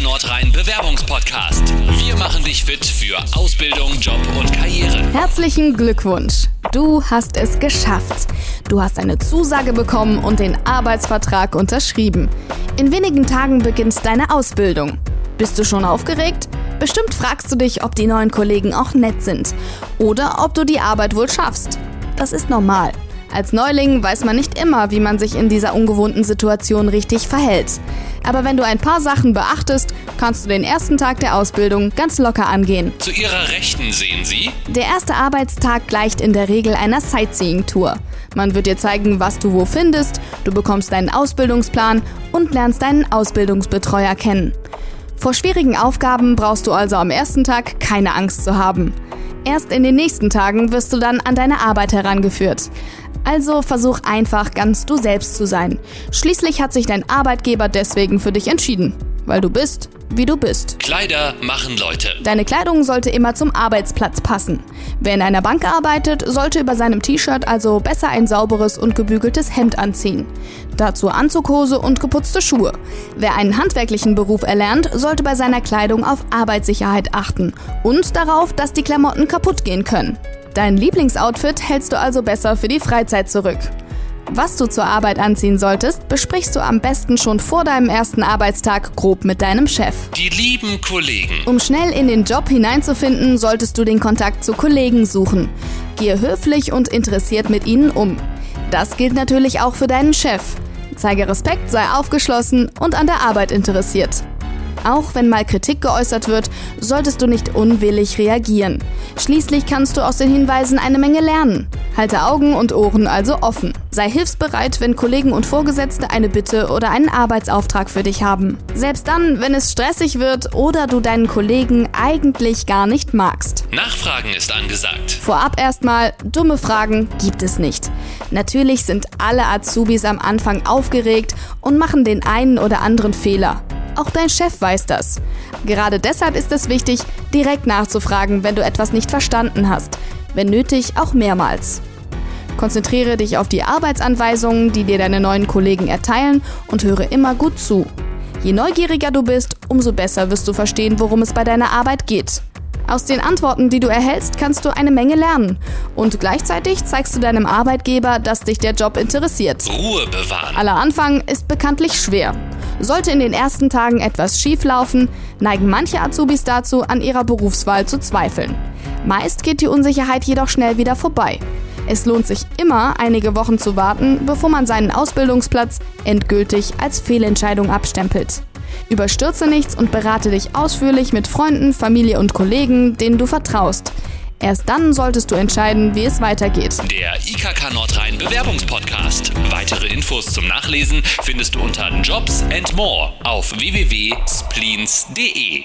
Nordrhein Bewerbungspodcast. Wir machen dich fit für Ausbildung, Job und Karriere. Herzlichen Glückwunsch. Du hast es geschafft. Du hast eine Zusage bekommen und den Arbeitsvertrag unterschrieben. In wenigen Tagen beginnt deine Ausbildung. Bist du schon aufgeregt? Bestimmt fragst du dich, ob die neuen Kollegen auch nett sind oder ob du die Arbeit wohl schaffst. Das ist normal. Als Neuling weiß man nicht immer, wie man sich in dieser ungewohnten Situation richtig verhält. Aber wenn du ein paar Sachen beachtest, kannst du den ersten Tag der Ausbildung ganz locker angehen. Zu Ihrer Rechten sehen Sie Der erste Arbeitstag gleicht in der Regel einer Sightseeing-Tour. Man wird dir zeigen, was du wo findest, du bekommst deinen Ausbildungsplan und lernst deinen Ausbildungsbetreuer kennen. Vor schwierigen Aufgaben brauchst du also am ersten Tag keine Angst zu haben. Erst in den nächsten Tagen wirst du dann an deine Arbeit herangeführt. Also versuch einfach ganz du selbst zu sein. Schließlich hat sich dein Arbeitgeber deswegen für dich entschieden, weil du bist, wie du bist. Kleider machen Leute. Deine Kleidung sollte immer zum Arbeitsplatz passen. Wer in einer Bank arbeitet, sollte über seinem T-Shirt also besser ein sauberes und gebügeltes Hemd anziehen. Dazu Anzughose und geputzte Schuhe. Wer einen handwerklichen Beruf erlernt, sollte bei seiner Kleidung auf Arbeitssicherheit achten und darauf, dass die Klamotten kaputt gehen können. Dein Lieblingsoutfit hältst du also besser für die Freizeit zurück. Was du zur Arbeit anziehen solltest, besprichst du am besten schon vor deinem ersten Arbeitstag grob mit deinem Chef. Die lieben Kollegen. Um schnell in den Job hineinzufinden, solltest du den Kontakt zu Kollegen suchen. Gehe höflich und interessiert mit ihnen um. Das gilt natürlich auch für deinen Chef. Zeige Respekt, sei aufgeschlossen und an der Arbeit interessiert. Auch wenn mal Kritik geäußert wird, solltest du nicht unwillig reagieren. Schließlich kannst du aus den Hinweisen eine Menge lernen. Halte Augen und Ohren also offen. Sei hilfsbereit, wenn Kollegen und Vorgesetzte eine Bitte oder einen Arbeitsauftrag für dich haben. Selbst dann, wenn es stressig wird oder du deinen Kollegen eigentlich gar nicht magst. Nachfragen ist angesagt. Vorab erstmal, dumme Fragen gibt es nicht. Natürlich sind alle Azubis am Anfang aufgeregt und machen den einen oder anderen Fehler. Auch dein Chef weiß das. Gerade deshalb ist es wichtig, direkt nachzufragen, wenn du etwas nicht verstanden hast. Wenn nötig, auch mehrmals. Konzentriere dich auf die Arbeitsanweisungen, die dir deine neuen Kollegen erteilen und höre immer gut zu. Je neugieriger du bist, umso besser wirst du verstehen, worum es bei deiner Arbeit geht. Aus den Antworten, die du erhältst, kannst du eine Menge lernen. Und gleichzeitig zeigst du deinem Arbeitgeber, dass dich der Job interessiert. Ruhe bewahren. Aller Anfang ist bekanntlich schwer. Sollte in den ersten Tagen etwas schief laufen, neigen manche Azubis dazu, an ihrer Berufswahl zu zweifeln. Meist geht die Unsicherheit jedoch schnell wieder vorbei. Es lohnt sich immer, einige Wochen zu warten, bevor man seinen Ausbildungsplatz endgültig als Fehlentscheidung abstempelt. Überstürze nichts und berate dich ausführlich mit Freunden, Familie und Kollegen, denen du vertraust. Erst dann solltest du entscheiden, wie es weitergeht. Der IKK Nordrhein Bewerbungspodcast. Weitere Infos zum Nachlesen findest du unter Jobs and More auf www.spleens.de.